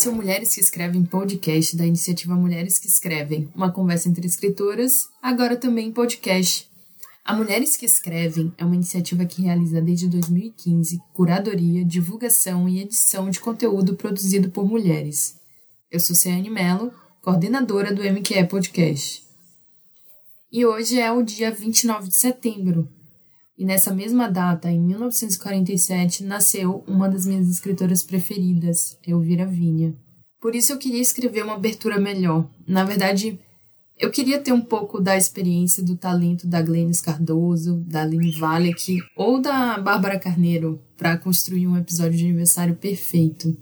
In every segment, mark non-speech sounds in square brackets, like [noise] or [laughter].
Esse é o Mulheres que Escrevem podcast da iniciativa Mulheres que Escrevem, uma conversa entre escritoras, agora também podcast. A Mulheres que Escrevem é uma iniciativa que realiza desde 2015 curadoria, divulgação e edição de conteúdo produzido por mulheres. Eu sou Ciane Mello, coordenadora do MQE Podcast. E hoje é o dia 29 de setembro, e nessa mesma data, em 1947, nasceu uma das minhas escritoras preferidas, Elvira Vinha. Por isso eu queria escrever uma abertura melhor. Na verdade, eu queria ter um pouco da experiência do talento da Glennis Cardoso, da Aline Valek ou da Bárbara Carneiro para construir um episódio de aniversário perfeito.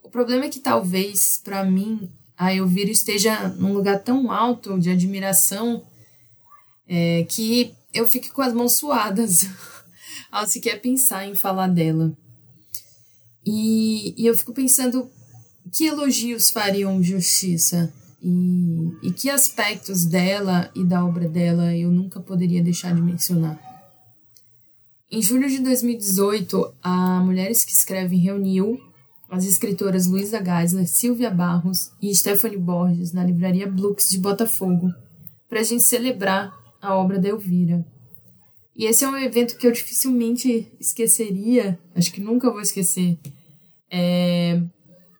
O problema é que talvez, para mim, a Elvira esteja num lugar tão alto de admiração é, que eu fico com as mãos suadas [laughs] ao sequer pensar em falar dela. E, e eu fico pensando que elogios fariam justiça e, e que aspectos dela e da obra dela eu nunca poderia deixar de mencionar. Em julho de 2018, a Mulheres que Escrevem reuniu as escritoras Luísa Geisler, Silvia Barros e Stephanie Borges na livraria Blux de Botafogo para a gente celebrar a obra da Elvira. E esse é um evento que eu dificilmente esqueceria, acho que nunca vou esquecer, é,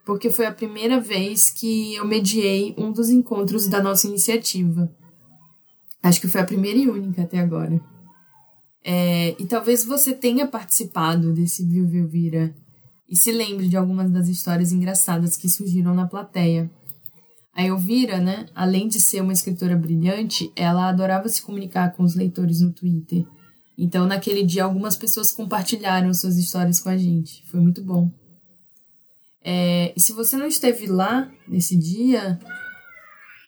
porque foi a primeira vez que eu mediei um dos encontros da nossa iniciativa. Acho que foi a primeira e única até agora. É, e talvez você tenha participado desse Viu Viu Vira e se lembre de algumas das histórias engraçadas que surgiram na plateia. A Elvira, né, além de ser uma escritora brilhante, ela adorava se comunicar com os leitores no Twitter. Então, naquele dia, algumas pessoas compartilharam suas histórias com a gente. Foi muito bom. É, e se você não esteve lá nesse dia,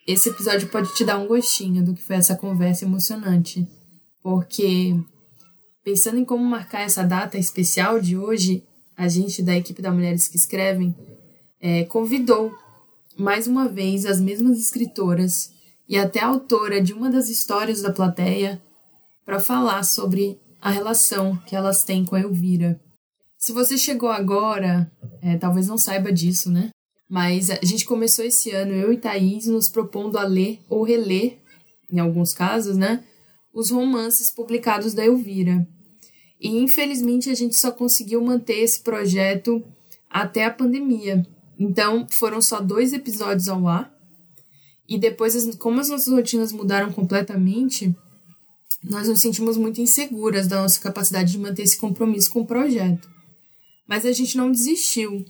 esse episódio pode te dar um gostinho do que foi essa conversa emocionante. Porque, pensando em como marcar essa data especial de hoje, a gente da equipe da Mulheres que Escrevem é, convidou mais uma vez as mesmas escritoras e até autora de uma das histórias da plateia para falar sobre a relação que elas têm com a Elvira. Se você chegou agora, é, talvez não saiba disso, né? Mas a gente começou esse ano, eu e Thaís, nos propondo a ler ou reler, em alguns casos, né? Os romances publicados da Elvira. E infelizmente a gente só conseguiu manter esse projeto até a pandemia. Então, foram só dois episódios ao ar. E depois, como as nossas rotinas mudaram completamente, nós nos sentimos muito inseguras da nossa capacidade de manter esse compromisso com o projeto. Mas a gente não desistiu.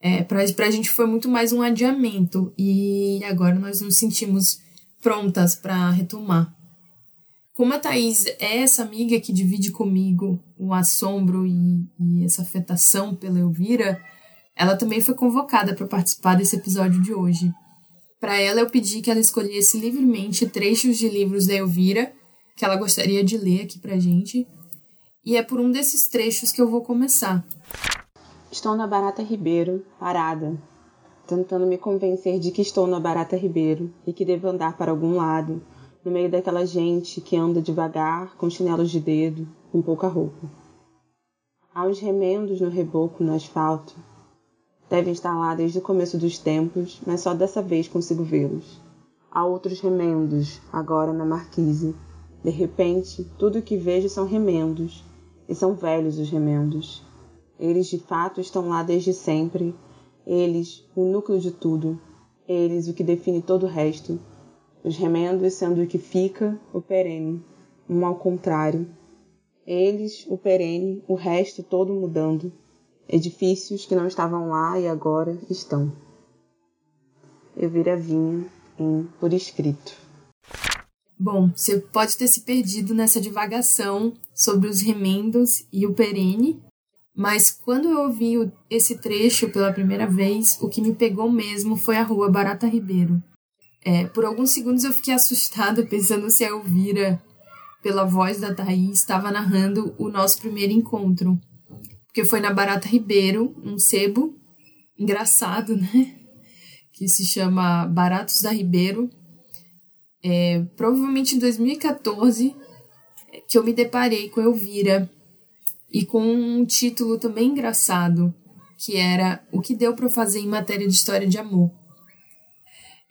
É, para a gente foi muito mais um adiamento e agora nós nos sentimos prontas para retomar. Como a Thaís é essa amiga que divide comigo o assombro e, e essa afetação pela Elvira, ela também foi convocada para participar desse episódio de hoje. Para ela, eu pedi que ela escolhesse livremente trechos de livros da Elvira que ela gostaria de ler aqui para gente. E é por um desses trechos que eu vou começar. Estou na Barata Ribeiro, parada, tentando me convencer de que estou na Barata Ribeiro e que devo andar para algum lado, no meio daquela gente que anda devagar, com chinelos de dedo, com pouca roupa. Há uns remendos no reboco, no asfalto, Devem estar lá desde o começo dos tempos, mas só dessa vez consigo vê-los. Há outros remendos, agora na marquise. De repente, tudo o que vejo são remendos, e são velhos os remendos. Eles de fato estão lá desde sempre, eles, o núcleo de tudo, eles, o que define todo o resto. Os remendos sendo o que fica, o perene, um ao contrário. Eles, o perene, o resto todo mudando edifícios que não estavam lá e agora estão. Elvira Vinha, em Por Escrito. Bom, você pode ter se perdido nessa divagação sobre os remendos e o perene, mas quando eu ouvi esse trecho pela primeira vez, o que me pegou mesmo foi a rua Barata Ribeiro. É, por alguns segundos eu fiquei [laughs] assustada pensando se a Elvira, pela voz da Thaís, estava narrando o nosso primeiro encontro porque foi na Barata Ribeiro, um sebo engraçado, [laughs] né? Que se chama Baratos da Ribeiro. É, provavelmente em 2014 que eu me deparei com Elvira e com um título também engraçado que era O que deu para fazer em matéria de história de amor.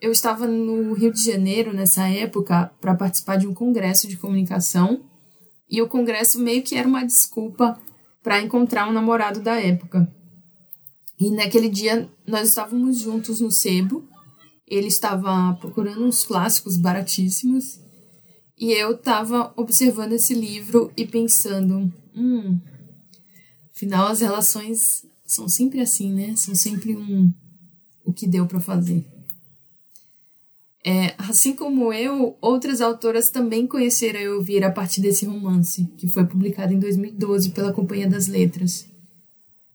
Eu estava no Rio de Janeiro nessa época para participar de um congresso de comunicação e o congresso meio que era uma desculpa para encontrar um namorado da época. E naquele dia nós estávamos juntos no sebo. Ele estava procurando uns clássicos baratíssimos e eu estava observando esse livro e pensando, hum, afinal as relações são sempre assim, né? São sempre um o que deu para fazer. É, assim como eu, outras autoras também conheceram a Elvira a partir desse romance, que foi publicado em 2012 pela Companhia das Letras.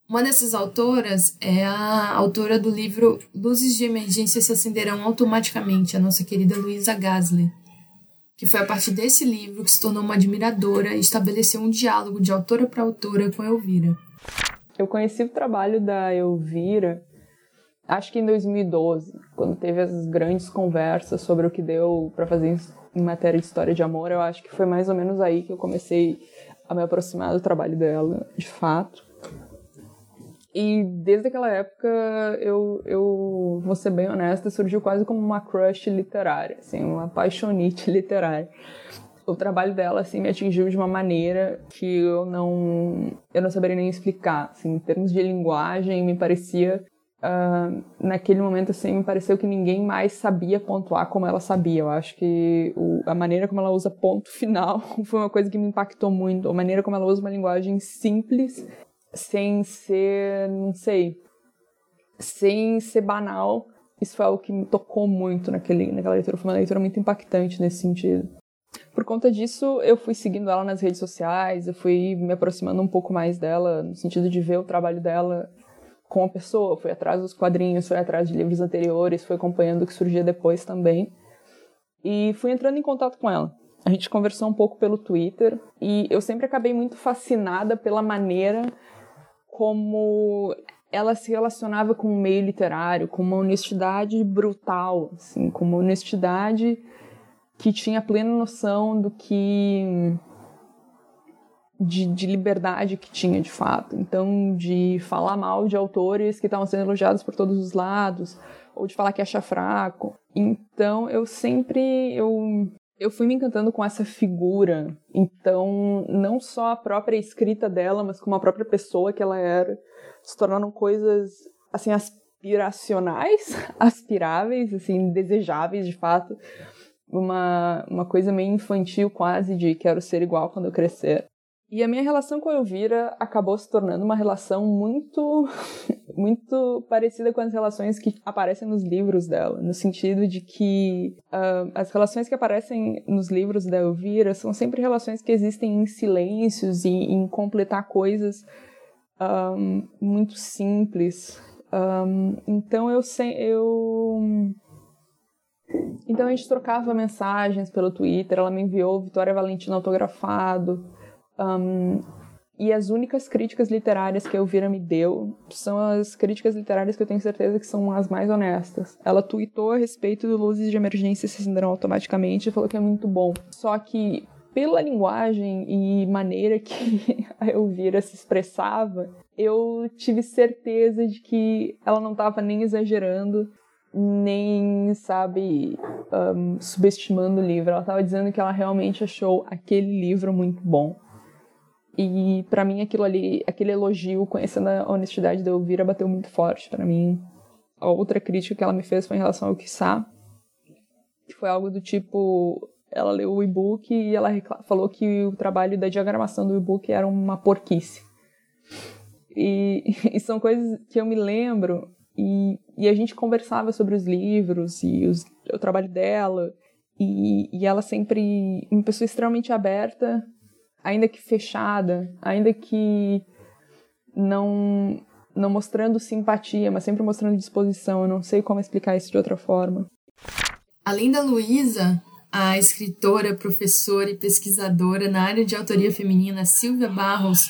Uma dessas autoras é a autora do livro Luzes de Emergência se acenderão automaticamente, a nossa querida Luísa Gasler, que foi a partir desse livro que se tornou uma admiradora e estabeleceu um diálogo de autora para autora com a Elvira. Eu conheci o trabalho da Elvira acho que em 2012, quando teve as grandes conversas sobre o que deu para fazer em matéria de história de amor, eu acho que foi mais ou menos aí que eu comecei a me aproximar do trabalho dela, de fato. E desde aquela época, eu, eu vou ser bem honesta, surgiu quase como uma crush literária, assim, uma paixonite [laughs] literária. O trabalho dela, assim, me atingiu de uma maneira que eu não, eu não saberia nem explicar. Assim, em termos de linguagem, me parecia Uh, naquele momento assim me pareceu que ninguém mais sabia pontuar como ela sabia. Eu acho que o, a maneira como ela usa ponto [laughs] final foi uma coisa que me impactou muito. A maneira como ela usa uma linguagem simples sem ser não sei sem ser banal isso foi algo que me tocou muito naquele, naquela leitura. Foi uma leitura muito impactante nesse sentido. Por conta disso, eu fui seguindo ela nas redes sociais, eu fui me aproximando um pouco mais dela, no sentido de ver o trabalho dela com a pessoa, foi atrás dos quadrinhos, foi atrás de livros anteriores, foi acompanhando o que surgia depois também. E fui entrando em contato com ela. A gente conversou um pouco pelo Twitter e eu sempre acabei muito fascinada pela maneira como ela se relacionava com o meio literário, com uma honestidade brutal, assim, com uma honestidade que tinha plena noção do que de, de, liberdade que tinha de fato. Então, de falar mal de autores que estavam sendo elogiados por todos os lados, ou de falar que acha fraco. Então, eu sempre eu eu fui me encantando com essa figura. Então, não só a própria escrita dela, mas como a própria pessoa que ela era, se tornaram coisas assim aspiracionais, [laughs] aspiráveis, assim, desejáveis de fato. Uma, uma coisa meio infantil quase de quero ser igual quando eu crescer. E a minha relação com a Elvira acabou se tornando uma relação muito, [laughs] muito parecida com as relações que aparecem nos livros dela, no sentido de que uh, as relações que aparecem nos livros da Elvira são sempre relações que existem em silêncios e em completar coisas um, ah, muito simples. Um, ah, então eu eu então a gente trocava mensagens pelo Twitter, ela me enviou Vitória Valentina autografado. Um, e as únicas críticas literárias que a Elvira me deu são as críticas literárias que eu tenho certeza que são as mais honestas. Ela tweetou a respeito do Luzes de Emergência se acenderão automaticamente e falou que é muito bom. Só que, pela linguagem e maneira que [laughs] a Elvira se expressava, eu tive certeza de que ela não estava nem exagerando, nem, sabe, um, subestimando o livro. Ela estava dizendo que ela realmente achou aquele livro muito bom. E para mim aquilo ali, aquele elogio, conhecendo a honestidade da Elvira, bateu muito forte para mim. A outra crítica que ela me fez foi em relação ao Kissá, que foi algo do tipo, ela leu o e-book e ela falou que o trabalho da diagramação do e-book era uma porquice. E, [laughs] e, são coisas que eu me lembro e, e a gente conversava sobre os livros e os, o trabalho dela e, e ela sempre uma pessoa extremamente aberta ainda que fechada, ainda que não não mostrando simpatia, mas sempre mostrando disposição. Eu não sei como explicar isso de outra forma. Além da Luísa, a escritora, professora e pesquisadora na área de autoria feminina Silvia Barros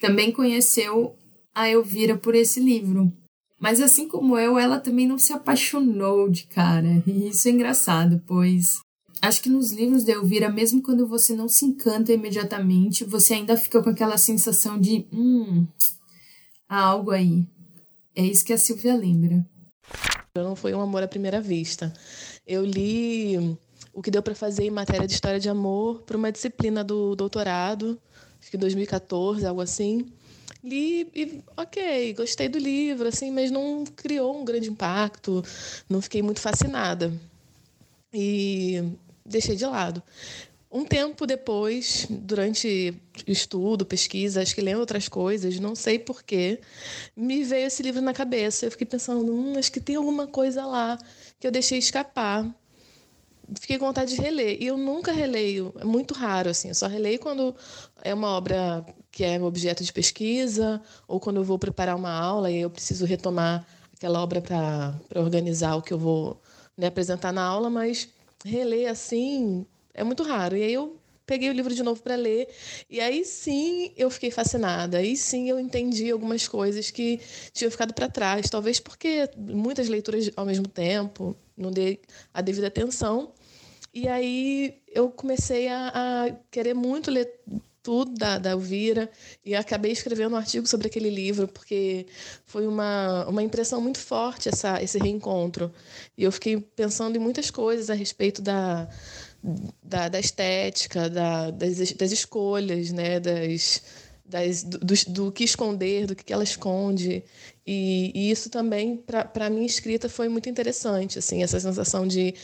também conheceu a Elvira por esse livro. Mas assim como eu, ela também não se apaixonou de cara. E isso é engraçado, pois Acho que nos livros da Elvira, mesmo quando você não se encanta imediatamente, você ainda fica com aquela sensação de hum, há algo aí. É isso que a Silvia lembra. Não foi um amor à primeira vista. Eu li o que deu para fazer em matéria de história de amor para uma disciplina do doutorado, acho que 2014, algo assim. Li e, ok, gostei do livro, assim, mas não criou um grande impacto, não fiquei muito fascinada. E deixei de lado. Um tempo depois, durante estudo, pesquisa, acho que lendo outras coisas, não sei porquê, me veio esse livro na cabeça. Eu fiquei pensando, hum, acho que tem alguma coisa lá que eu deixei escapar fiquei com vontade de reler. E eu nunca releio, é muito raro, assim. Eu só releio quando é uma obra que é objeto de pesquisa, ou quando eu vou preparar uma aula e eu preciso retomar aquela obra para organizar o que eu vou né, apresentar na aula, mas reler assim é muito raro. E aí eu peguei o livro de novo para ler e aí sim eu fiquei fascinada. Aí sim eu entendi algumas coisas que tinham ficado para trás, talvez porque muitas leituras ao mesmo tempo, não dei a devida atenção. E aí eu comecei a, a querer muito ler tudo da, da Elvira e acabei escrevendo um artigo sobre aquele livro porque foi uma, uma impressão muito forte essa, esse reencontro. E eu fiquei pensando em muitas coisas a respeito da, da, da estética, da, das, das escolhas, né? das, das, do, do, do, que esconder, do que ela esconde. E, e isso também, para a minha escrita, foi muito interessante, assim, essa sensação de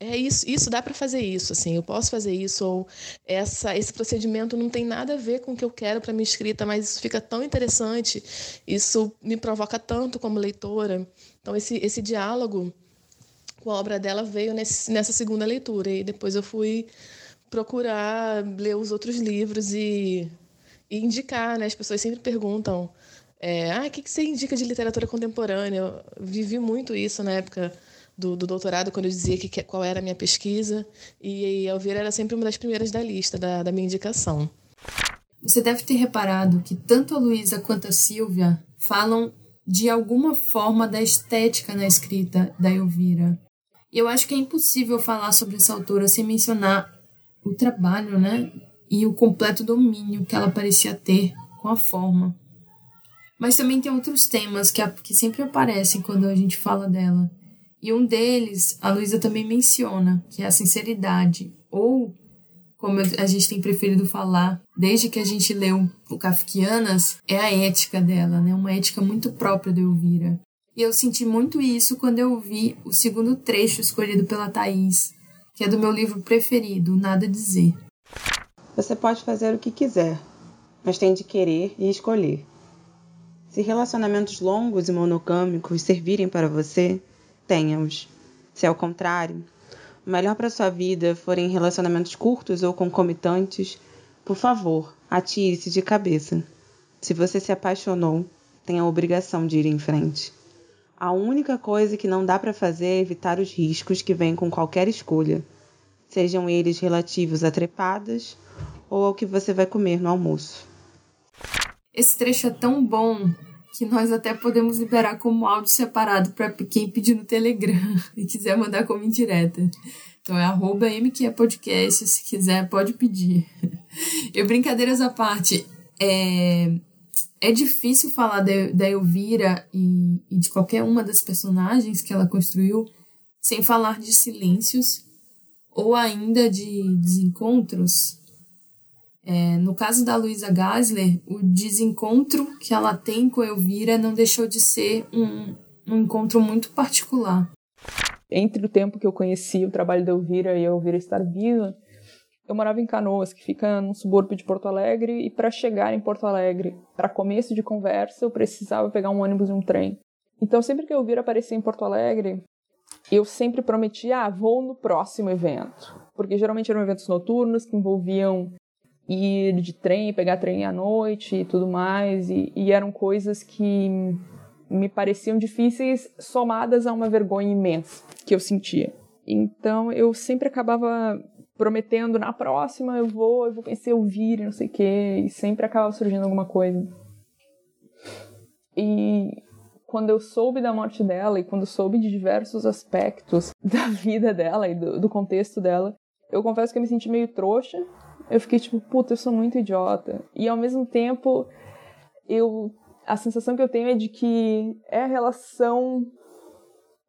é isso, isso dá para fazer isso, assim, eu posso fazer isso ou essa esse procedimento não tem nada a ver com o que eu quero para minha escrita, mas isso fica tão interessante, isso me provoca tanto como leitora. Então esse esse diálogo com a obra dela veio nesse, nessa segunda leitura e depois eu fui procurar ler os outros livros e, e indicar, né? As pessoas sempre perguntam, é, ah, o que, que você indica de literatura contemporânea? Eu vivi muito isso na época do, do doutorado, quando eu dizia que, qual era a minha pesquisa, e, e Elvira era sempre uma das primeiras da lista, da, da minha indicação. Você deve ter reparado que tanto a Luísa quanto a Silvia falam de alguma forma da estética na escrita da Elvira. E eu acho que é impossível falar sobre essa autora sem mencionar o trabalho, né? E o completo domínio que ela parecia ter com a forma. Mas também tem outros temas que, que sempre aparecem quando a gente fala dela. E um deles, a Luísa também menciona, que é a sinceridade, ou, como a gente tem preferido falar, desde que a gente leu o Kafkianas, é a ética dela, né? Uma ética muito própria de Elvira. E eu senti muito isso quando eu vi o segundo trecho escolhido pela Thaís, que é do meu livro preferido, Nada Dizer. Você pode fazer o que quiser, mas tem de querer e escolher. Se relacionamentos longos e monogâmicos servirem para você, tenha-os. Se ao contrário, o melhor para sua vida forem relacionamentos curtos ou concomitantes, por favor, atire-se de cabeça. Se você se apaixonou, tem a obrigação de ir em frente. A única coisa que não dá para fazer é evitar os riscos que vêm com qualquer escolha, sejam eles relativos a trepadas ou ao que você vai comer no almoço. Esse trecho é tão bom que nós até podemos liberar como áudio separado para quem pedir no Telegram [laughs] e quiser mandar como indireta. Então é arroba Podcast, se quiser pode pedir. [laughs] E brincadeiras à parte, é, é difícil falar da, da Elvira e, e de qualquer uma das personagens que ela construiu sem falar de silêncios ou ainda de desencontros é, no caso da Luísa Gasler, o desencontro que ela tem com Elvira não deixou de ser um, um encontro muito particular. Entre o tempo que eu conheci o trabalho da Elvira e a Elvira estar viva, eu morava em Canoas, que fica no subúrbio de Porto Alegre, e para chegar em Porto Alegre, para começo de conversa, eu precisava pegar um ônibus e um trem. Então, sempre que a Elvira aparecia em Porto Alegre, eu sempre prometia, ah, vou no próximo evento. Porque geralmente eram eventos noturnos que envolviam ir de trem, pegar trem à noite e tudo mais, e, e eram coisas que me pareciam difíceis somadas a uma vergonha imensa que eu sentia. Então eu sempre acabava prometendo na próxima eu vou, eu vou conhecer o Vire, não sei o quê, e sempre acabava surgindo alguma coisa. E quando eu soube da morte dela e quando soube de diversos aspectos [laughs] da vida dela e do, do contexto dela, eu confesso que eu me senti meio trouxa, eu fiquei tipo, puta, eu sou muito idiota. E ao mesmo tempo, eu a sensação que eu tenho é de que é a relação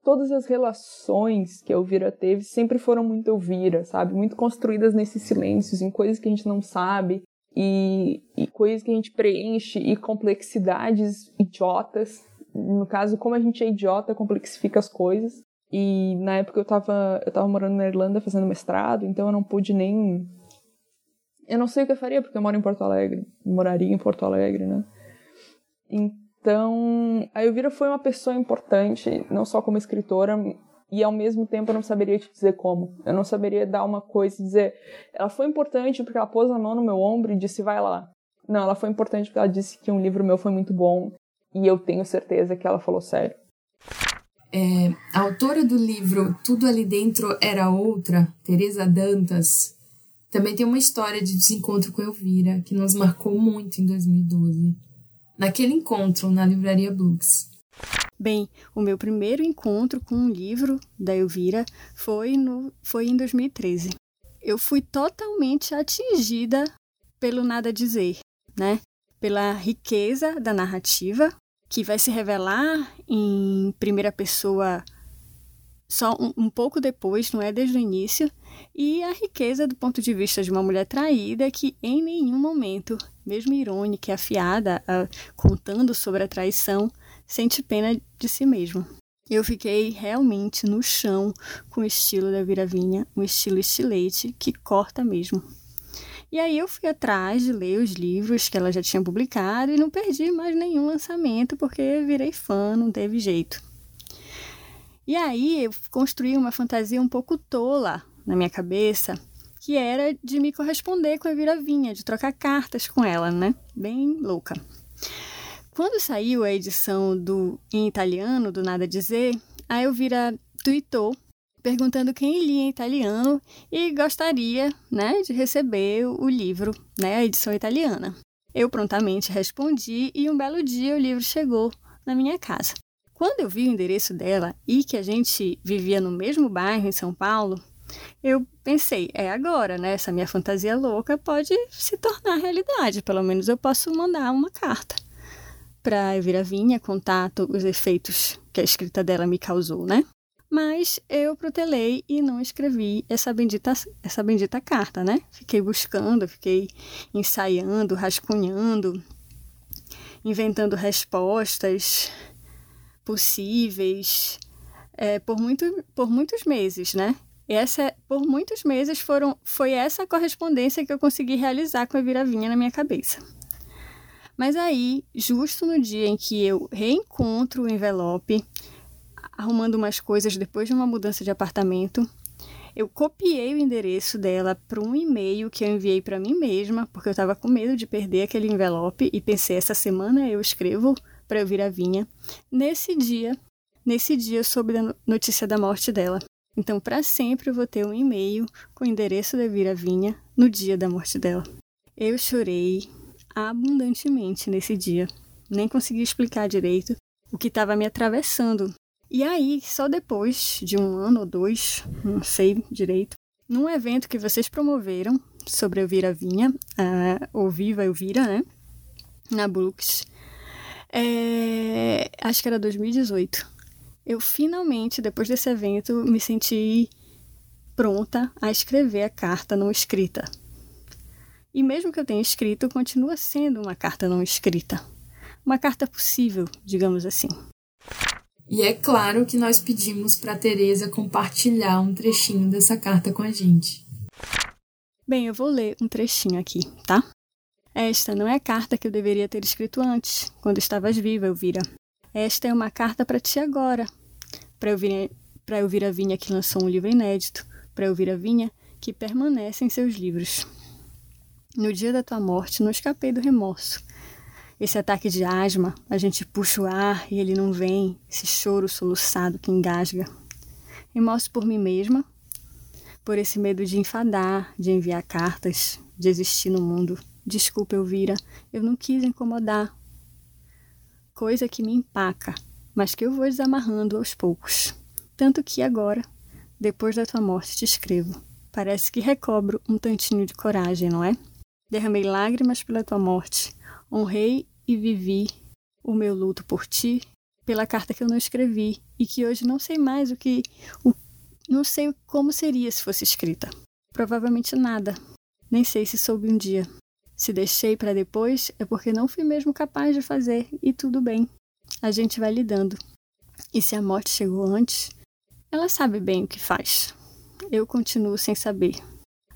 todas as relações que a Elvira teve sempre foram muito Elvira, sabe? Muito construídas nesses silêncios, em coisas que a gente não sabe e, e coisas que a gente preenche e complexidades idiotas. No caso, como a gente é idiota, complexifica as coisas. E na época eu tava, eu tava morando na Irlanda fazendo mestrado, então eu não pude nem. Eu não sei o que eu faria, porque eu moro em Porto Alegre. moraria em Porto Alegre, né? Então, a Elvira foi uma pessoa importante, não só como escritora, e ao mesmo tempo eu não saberia te dizer como. Eu não saberia dar uma coisa e dizer, ela foi importante porque ela pôs a mão no meu ombro e disse, vai lá. Não, ela foi importante porque ela disse que um livro meu foi muito bom e eu tenho certeza que ela falou sério. É, a autora do livro Tudo Ali Dentro Era Outra, Teresa Dantas, também tem uma história de desencontro com Elvira que nos marcou muito em 2012 naquele encontro na livraria Books. Bem, o meu primeiro encontro com um livro da Elvira foi, no, foi em 2013. Eu fui totalmente atingida pelo nada dizer, né? Pela riqueza da narrativa, que vai se revelar em primeira pessoa só um, um, pouco depois, não é desde o início, e a riqueza do ponto de vista de uma mulher traída que em nenhum momento, mesmo irônica e afiada, contando sobre a traição, sente pena de si mesma. Eu fiquei realmente no chão com o estilo da Viravinha, um estilo estilete que corta mesmo. E aí eu fui atrás de ler os livros que ela já tinha publicado e não perdi mais nenhum lançamento porque virei fã, não teve jeito. E aí eu construí uma fantasia um pouco tola na minha cabeça, que era de me corresponder com a Viravinha, de trocar cartas com ela, né? Bem louca. Quando saiu a edição do em italiano do Nada Dizer, a Elvira tweetou perguntando quem lia em italiano e gostaria, né, de receber o livro, né, a edição italiana. Eu prontamente respondi e um belo dia o livro chegou na minha casa. Quando eu vi o endereço dela e que a gente vivia no mesmo bairro em São Paulo, eu pensei, é agora, né? Essa minha fantasia louca pode se tornar realidade. Pelo menos eu posso mandar uma carta para Elvira Vinha contar os efeitos que a escrita dela me causou, né? Mas eu protelei e não escrevi essa bendita, essa bendita carta, né? Fiquei buscando, fiquei ensaiando, rascunhando, inventando respostas possíveis é, por, muito, por muitos meses, né? Essa, por muitos meses foram, foi essa correspondência que eu consegui realizar com a Viravinha na minha cabeça. Mas aí, justo no dia em que eu reencontro o envelope, arrumando umas coisas depois de uma mudança de apartamento, eu copiei o endereço dela para um e-mail que eu enviei para mim mesma, porque eu estava com medo de perder aquele envelope e pensei essa semana eu escrevo para eu vir a vinha. Nesse dia, nesse dia eu soube da notícia da morte dela. Então, para sempre eu vou ter um e-mail com o endereço da Vira Vinha no dia da morte dela. Eu chorei abundantemente nesse dia. Nem consegui explicar direito o que estava me atravessando. E aí, só depois de um ano ou dois, não sei direito, num evento que vocês promoveram sobre a Elvira Vinha, a, ou Viva Elvira, né? Na Brooks, é, acho que era 2018. Eu finalmente, depois desse evento, me senti pronta a escrever a carta não escrita. E mesmo que eu tenha escrito, continua sendo uma carta não escrita. Uma carta possível, digamos assim. E é claro que nós pedimos para Teresa compartilhar um trechinho dessa carta com a gente. Bem, eu vou ler um trechinho aqui, tá? Esta não é a carta que eu deveria ter escrito antes, quando estavas viva, Elvira. Esta é uma carta para ti agora. Para Elvira, Vinha, que lançou um livro inédito. Para Elvira Vinha, que permanece em seus livros. No dia da tua morte, não escapei do remorso. Esse ataque de asma, a gente puxa o ar e ele não vem, esse choro soluçado que engasga. Remorso por mim mesma, por esse medo de enfadar, de enviar cartas, de existir no mundo Desculpa, Elvira, eu não quis incomodar. Coisa que me empaca, mas que eu vou desamarrando aos poucos. Tanto que agora, depois da tua morte, te escrevo. Parece que recobro um tantinho de coragem, não é? Derramei lágrimas pela tua morte, honrei e vivi o meu luto por ti, pela carta que eu não escrevi e que hoje não sei mais o que. O, não sei como seria se fosse escrita. Provavelmente nada. Nem sei se soube um dia. Se deixei para depois é porque não fui mesmo capaz de fazer e tudo bem. A gente vai lidando. E se a morte chegou antes, ela sabe bem o que faz. Eu continuo sem saber.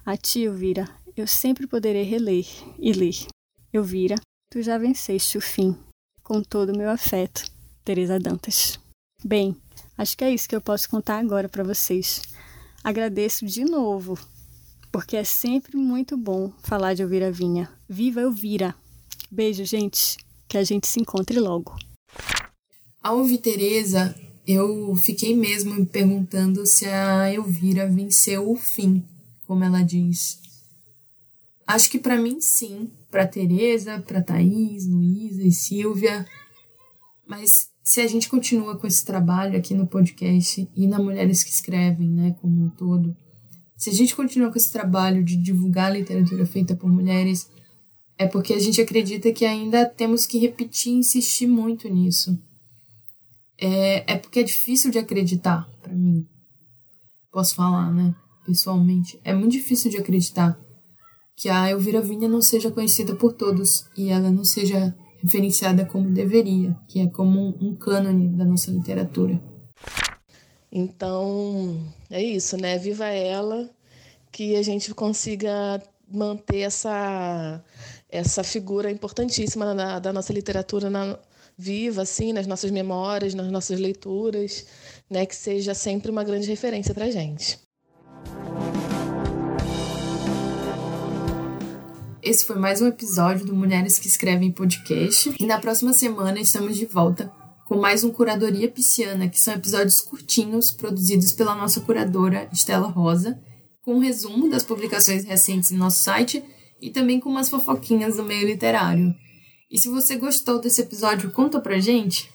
A ti, Elvira, eu sempre poderei reler e ler. Elvira, tu já venceste o fim. Com todo o meu afeto. Teresa Dantas. Bem, acho que é isso que eu posso contar agora para vocês. Agradeço de novo, porque é sempre muito bom falar de Elvira Vinha. Viva Elvira! Beijo, gente. Que a gente se encontre logo. Ao ouvir Teresa, eu fiquei mesmo me perguntando se a Elvira venceu o fim, como ela diz. Acho que para mim sim, para Teresa, para Thaís, Luísa e Silvia. Mas se a gente continua com esse trabalho aqui no podcast e na Mulheres que Escrevem, né, como um todo, se a gente continua com esse trabalho de divulgar literatura feita por mulheres, é porque a gente acredita que ainda temos que repetir e insistir muito nisso é, é porque é difícil de acreditar para mim. Posso falar, né? Pessoalmente. É muito difícil de acreditar que a Elvira Vinha não seja conhecida por todos e ela não seja referenciada como deveria, que é como um cânone da nossa literatura. Então, é isso, né? Viva ela, que a gente consiga manter essa, essa figura importantíssima da, da nossa literatura na, viva assim nas nossas memórias, nas nossas leituras, né, que seja sempre uma grande referência para a gente. Esse foi mais um episódio do Mulheres que Escrevem Podcast. E na próxima semana estamos de volta com mais um Curadoria Pisciana, que são episódios curtinhos produzidos pela nossa curadora Estela Rosa, com um resumo das publicações recentes em nosso site e também com umas fofoquinhas do meio literário. E se você gostou desse episódio, conta pra gente.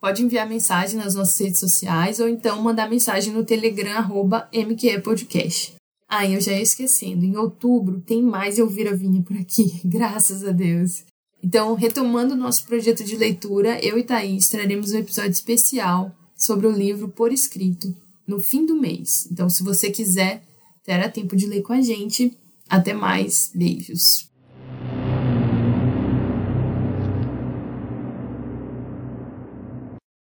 Pode enviar mensagem nas nossas redes sociais ou então mandar mensagem no Telegram, arroba MQEPodcast. Ah, eu já ia esquecendo, em outubro tem mais Elvira Vinha por aqui, [laughs] graças a Deus. Então, retomando o nosso projeto de leitura, eu e Thaís traremos um episódio especial sobre o livro Por Escrito, no fim do mês. Então, se você quiser, terá tempo de ler com a gente. Até mais, beijos.